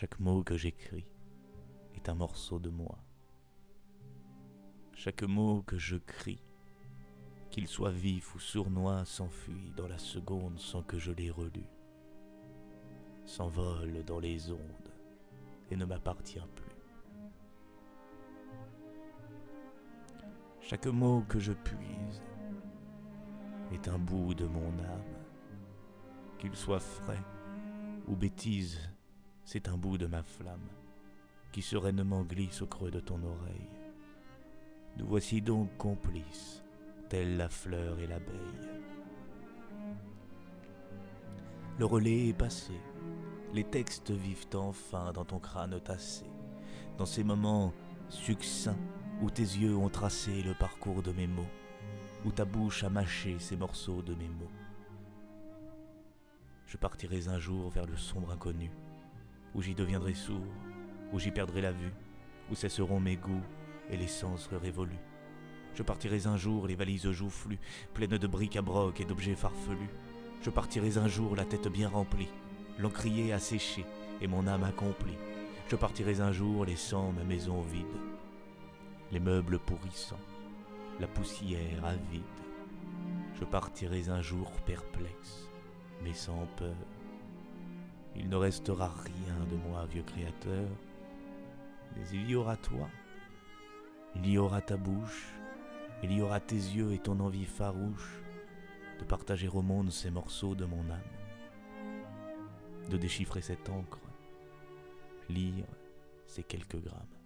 Chaque mot que j'écris est un morceau de moi. Chaque mot que je crie, qu'il soit vif ou sournois, s'enfuit dans la seconde sans que je l'ai relu, s'envole dans les ondes et ne m'appartient plus. Chaque mot que je puise est un bout de mon âme, qu'il soit frais ou bêtise, c'est un bout de ma flamme qui sereinement glisse au creux de ton oreille. Nous voici donc complices, telle la fleur et l'abeille. Le relais est passé, les textes vivent enfin dans ton crâne tassé, dans ces moments succincts où tes yeux ont tracé le parcours de mes mots, où ta bouche a mâché ces morceaux de mes mots. Je partirai un jour vers le sombre inconnu, où j'y deviendrai sourd, où j'y perdrai la vue, où cesseront mes goûts et les sens révolus. Je partirai un jour les valises joufflues, pleines de briques à broc et d'objets farfelus. Je partirai un jour la tête bien remplie, l'encrier asséché et mon âme accomplie. Je partirai un jour laissant ma maison vide, les meubles pourrissants, la poussière avide. Je partirai un jour perplexe, mais sans peur. Il ne restera rien de moi, vieux créateur, mais il y aura toi, il y aura ta bouche, il y aura tes yeux et ton envie farouche de partager au monde ces morceaux de mon âme, de déchiffrer cette encre, lire ces quelques grammes.